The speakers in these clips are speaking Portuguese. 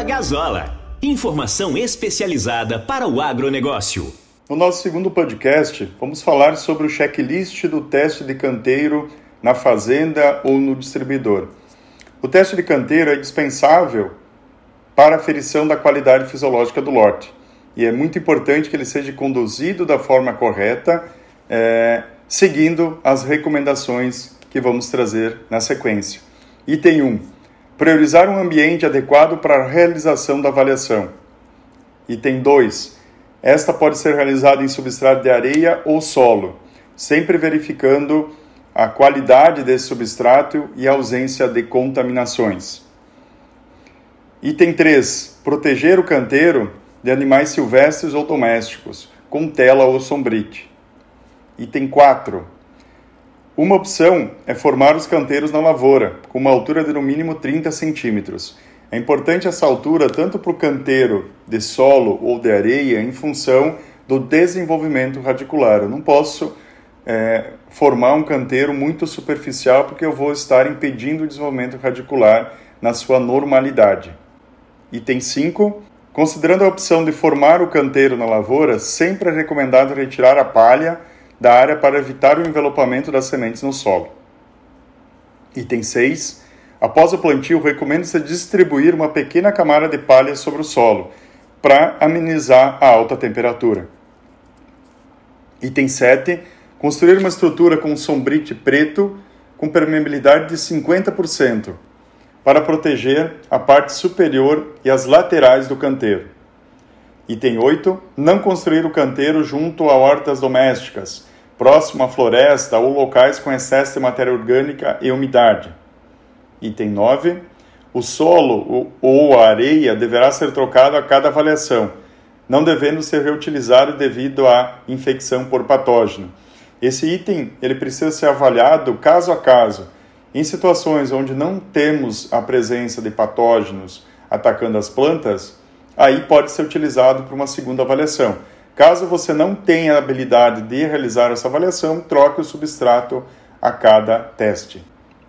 Fala Gazola. Informação especializada para o agronegócio. No nosso segundo podcast, vamos falar sobre o checklist do teste de canteiro na fazenda ou no distribuidor. O teste de canteiro é dispensável para aferição da qualidade fisiológica do lote e é muito importante que ele seja conduzido da forma correta, é, seguindo as recomendações que vamos trazer na sequência. Item 1. Priorizar um ambiente adequado para a realização da avaliação. Item 2. Esta pode ser realizada em substrato de areia ou solo, sempre verificando a qualidade desse substrato e a ausência de contaminações. Item 3. Proteger o canteiro de animais silvestres ou domésticos, com tela ou sombrite. Item 4. Uma opção é formar os canteiros na lavoura, com uma altura de no mínimo 30 centímetros. É importante essa altura tanto para o canteiro de solo ou de areia em função do desenvolvimento radicular. Eu não posso é, formar um canteiro muito superficial porque eu vou estar impedindo o desenvolvimento radicular na sua normalidade. Item 5. Considerando a opção de formar o canteiro na lavoura, sempre é recomendado retirar a palha da área para evitar o envelopamento das sementes no solo. Item 6. Após o plantio, recomenda-se distribuir uma pequena camada de palha sobre o solo, para amenizar a alta temperatura. Item 7. Construir uma estrutura com sombrite preto com permeabilidade de 50%, para proteger a parte superior e as laterais do canteiro. Item 8. Não construir o canteiro junto a hortas domésticas, próximo à floresta ou locais com excesso de matéria orgânica e umidade. Item 9. O solo ou a areia deverá ser trocado a cada avaliação, não devendo ser reutilizado devido à infecção por patógeno. Esse item ele precisa ser avaliado caso a caso em situações onde não temos a presença de patógenos atacando as plantas, aí pode ser utilizado para uma segunda avaliação. Caso você não tenha a habilidade de realizar essa avaliação, troque o substrato a cada teste.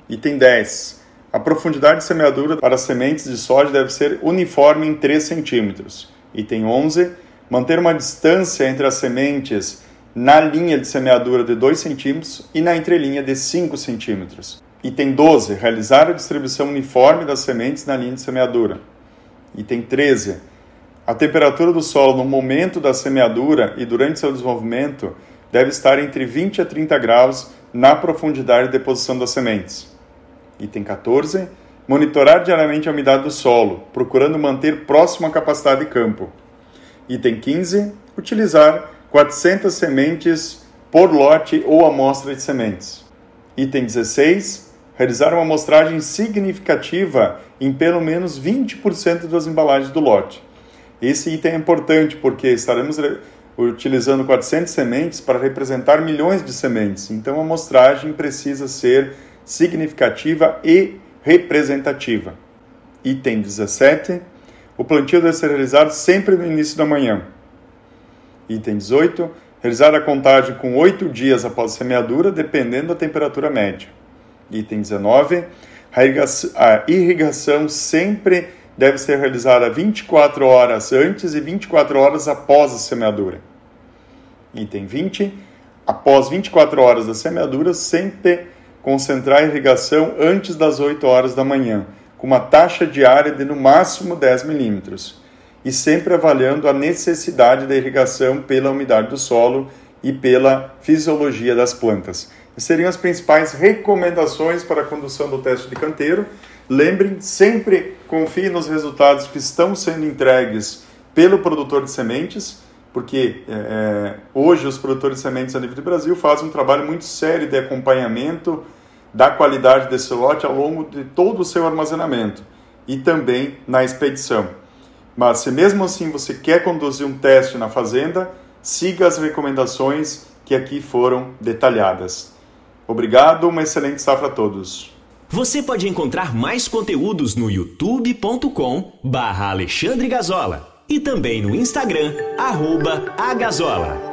Item 10. A profundidade de semeadura para sementes de soja deve ser uniforme em 3 centímetros. Item 11. Manter uma distância entre as sementes na linha de semeadura de 2 centímetros e na entrelinha de 5 centímetros. Item 12. Realizar a distribuição uniforme das sementes na linha de semeadura. Item 13. A temperatura do solo no momento da semeadura e durante seu desenvolvimento deve estar entre 20 a 30 graus na profundidade de deposição das sementes. Item 14. Monitorar diariamente a umidade do solo, procurando manter próximo à capacidade de campo. Item 15. Utilizar 400 sementes por lote ou amostra de sementes. Item 16 realizar uma amostragem significativa em pelo menos 20% das embalagens do lote. Esse item é importante porque estaremos utilizando 400 sementes para representar milhões de sementes, então a amostragem precisa ser significativa e representativa. Item 17. O plantio deve ser realizado sempre no início da manhã. Item 18. Realizar a contagem com 8 dias após a semeadura, dependendo da temperatura média. Item 19. A irrigação sempre deve ser realizada 24 horas antes e 24 horas após a semeadura. Item 20. Após 24 horas da semeadura, sempre concentrar a irrigação antes das 8 horas da manhã, com uma taxa diária de no máximo 10 milímetros, e sempre avaliando a necessidade da irrigação pela umidade do solo e pela fisiologia das plantas seriam as principais recomendações para a condução do teste de canteiro. Lembrem, sempre confie nos resultados que estão sendo entregues pelo produtor de sementes, porque é, é, hoje os produtores de sementes a nível do Brasil fazem um trabalho muito sério de acompanhamento da qualidade desse lote ao longo de todo o seu armazenamento e também na expedição. Mas se mesmo assim você quer conduzir um teste na fazenda, siga as recomendações que aqui foram detalhadas. Obrigado, uma excelente safra a todos. Você pode encontrar mais conteúdos no youtube.com barra Alexandre Gazola e também no Instagram, arroba Agazola.